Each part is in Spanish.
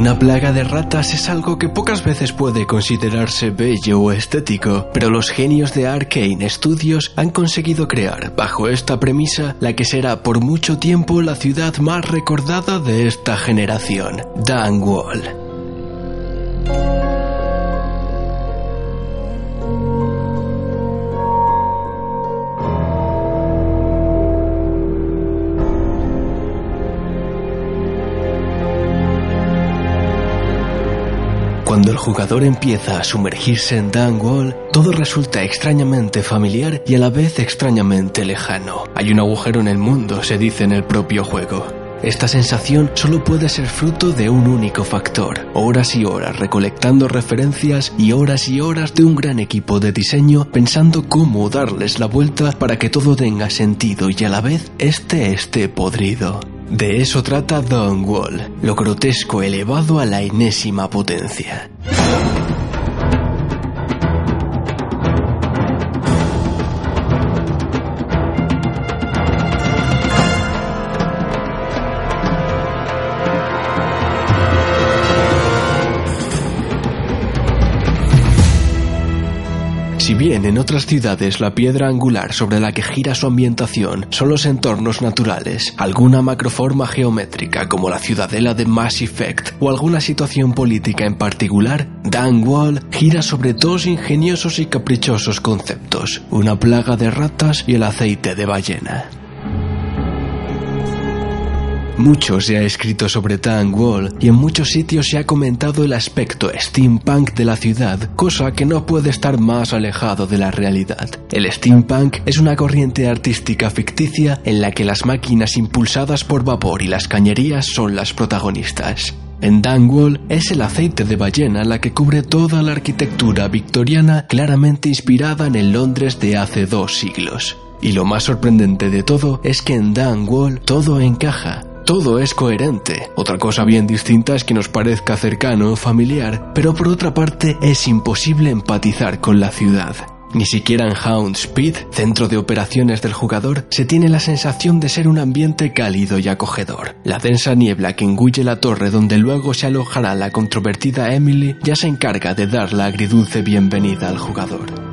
Una plaga de ratas es algo que pocas veces puede considerarse bello o estético, pero los genios de Arkane Studios han conseguido crear, bajo esta premisa, la que será por mucho tiempo la ciudad más recordada de esta generación, Dunwall. Cuando el jugador empieza a sumergirse en Dunwall, todo resulta extrañamente familiar y a la vez extrañamente lejano. Hay un agujero en el mundo, se dice en el propio juego. Esta sensación solo puede ser fruto de un único factor, horas y horas recolectando referencias y horas y horas de un gran equipo de diseño pensando cómo darles la vuelta para que todo tenga sentido y a la vez este esté podrido. De eso trata Dunwall, lo grotesco elevado a la enésima potencia. En otras ciudades la piedra angular sobre la que gira su ambientación son los entornos naturales, alguna macroforma geométrica como la ciudadela de Mass Effect o alguna situación política en particular, Dunwall gira sobre dos ingeniosos y caprichosos conceptos, una plaga de ratas y el aceite de ballena. Mucho se ha escrito sobre Dunwall y en muchos sitios se ha comentado el aspecto steampunk de la ciudad, cosa que no puede estar más alejado de la realidad. El steampunk es una corriente artística ficticia en la que las máquinas impulsadas por vapor y las cañerías son las protagonistas. En Dunwall es el aceite de ballena la que cubre toda la arquitectura victoriana claramente inspirada en el Londres de hace dos siglos. Y lo más sorprendente de todo es que en Dunwall todo encaja, todo es coherente. Otra cosa bien distinta es que nos parezca cercano o familiar, pero por otra parte es imposible empatizar con la ciudad. Ni siquiera en Hound Speed, centro de operaciones del jugador, se tiene la sensación de ser un ambiente cálido y acogedor. La densa niebla que engulle la torre donde luego se alojará la controvertida Emily ya se encarga de dar la agridulce bienvenida al jugador.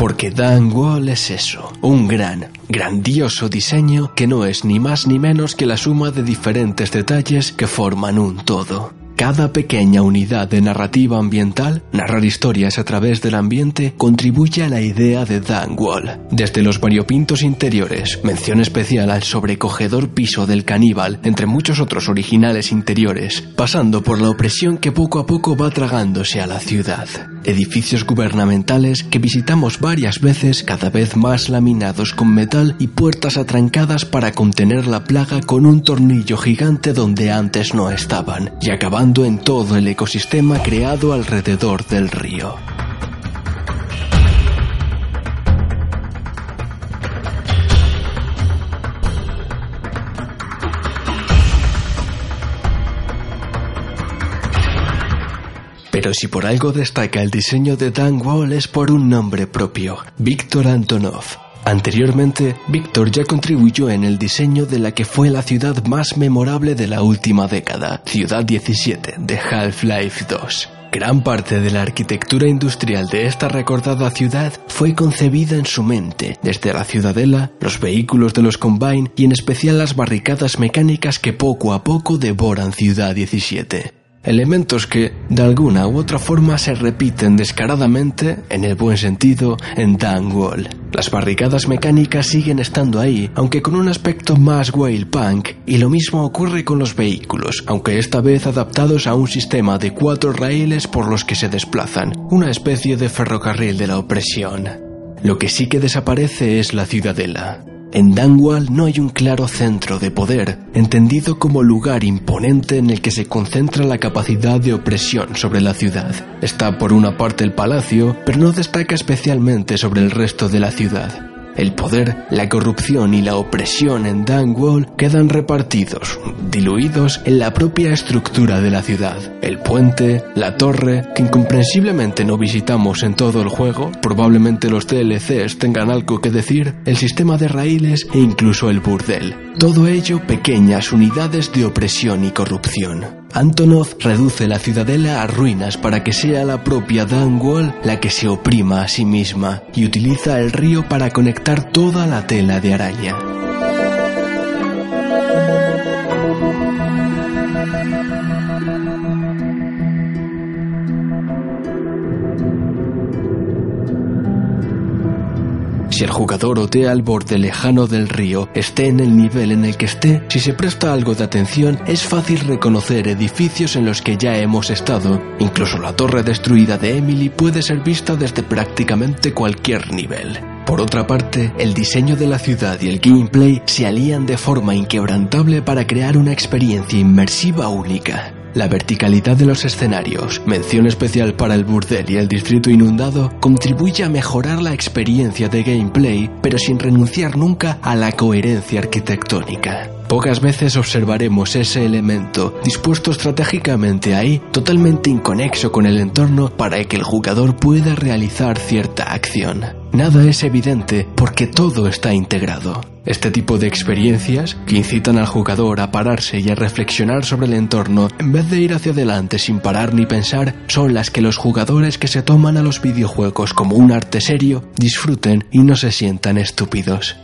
Porque Dunwall es eso, un gran, grandioso diseño que no es ni más ni menos que la suma de diferentes detalles que forman un todo. Cada pequeña unidad de narrativa ambiental, narrar historias a través del ambiente, contribuye a la idea de Dunwall. Desde los variopintos interiores, mención especial al sobrecogedor piso del caníbal, entre muchos otros originales interiores, pasando por la opresión que poco a poco va tragándose a la ciudad. Edificios gubernamentales que visitamos varias veces, cada vez más laminados con metal y puertas atrancadas para contener la plaga con un tornillo gigante donde antes no estaban, y acabando en todo el ecosistema creado alrededor del río. Pero si por algo destaca el diseño de Dunwall es por un nombre propio, Víctor Antonov. Anteriormente, Víctor ya contribuyó en el diseño de la que fue la ciudad más memorable de la última década, Ciudad 17 de Half-Life 2. Gran parte de la arquitectura industrial de esta recordada ciudad fue concebida en su mente, desde la ciudadela, los vehículos de los Combine y en especial las barricadas mecánicas que poco a poco devoran Ciudad 17. Elementos que, de alguna u otra forma, se repiten descaradamente, en el buen sentido, en Wall. Las barricadas mecánicas siguen estando ahí, aunque con un aspecto más whale punk, y lo mismo ocurre con los vehículos, aunque esta vez adaptados a un sistema de cuatro raíles por los que se desplazan, una especie de ferrocarril de la opresión. Lo que sí que desaparece es la ciudadela. En Dangwall no hay un claro centro de poder, entendido como lugar imponente en el que se concentra la capacidad de opresión sobre la ciudad. Está por una parte el palacio, pero no destaca especialmente sobre el resto de la ciudad. El poder, la corrupción y la opresión en Dunwall quedan repartidos, diluidos en la propia estructura de la ciudad. El puente, la torre, que incomprensiblemente no visitamos en todo el juego, probablemente los DLCs tengan algo que decir, el sistema de raíles e incluso el burdel. Todo ello pequeñas unidades de opresión y corrupción. Antonov reduce la ciudadela a ruinas para que sea la propia Dunwall la que se oprima a sí misma y utiliza el río para conectar toda la tela de araña. Si el jugador otea al borde lejano del río, esté en el nivel en el que esté, si se presta algo de atención, es fácil reconocer edificios en los que ya hemos estado. Incluso la torre destruida de Emily puede ser vista desde prácticamente cualquier nivel. Por otra parte, el diseño de la ciudad y el gameplay se alían de forma inquebrantable para crear una experiencia inmersiva única. La verticalidad de los escenarios, mención especial para el burdel y el distrito inundado, contribuye a mejorar la experiencia de gameplay, pero sin renunciar nunca a la coherencia arquitectónica. Pocas veces observaremos ese elemento dispuesto estratégicamente ahí, totalmente inconexo con el entorno para que el jugador pueda realizar cierta acción. Nada es evidente porque todo está integrado. Este tipo de experiencias, que incitan al jugador a pararse y a reflexionar sobre el entorno en vez de ir hacia adelante sin parar ni pensar, son las que los jugadores que se toman a los videojuegos como un arte serio disfruten y no se sientan estúpidos.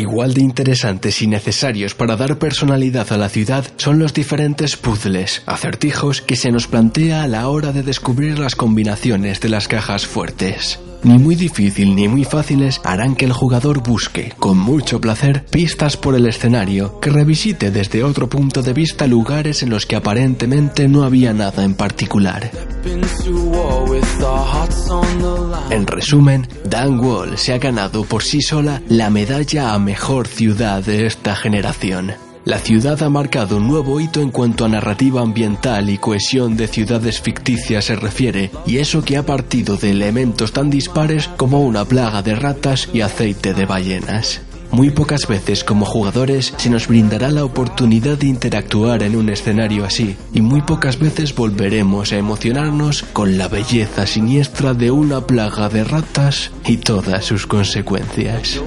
Igual de interesantes y necesarios para dar personalidad a la ciudad son los diferentes puzzles, acertijos que se nos plantea a la hora de descubrir las combinaciones de las cajas fuertes ni muy difícil ni muy fáciles harán que el jugador busque, con mucho placer, pistas por el escenario, que revisite desde otro punto de vista lugares en los que aparentemente no había nada en particular. En resumen, Dan Wall se ha ganado por sí sola la medalla a mejor ciudad de esta generación. La ciudad ha marcado un nuevo hito en cuanto a narrativa ambiental y cohesión de ciudades ficticias se refiere, y eso que ha partido de elementos tan dispares como una plaga de ratas y aceite de ballenas. Muy pocas veces como jugadores se nos brindará la oportunidad de interactuar en un escenario así, y muy pocas veces volveremos a emocionarnos con la belleza siniestra de una plaga de ratas y todas sus consecuencias.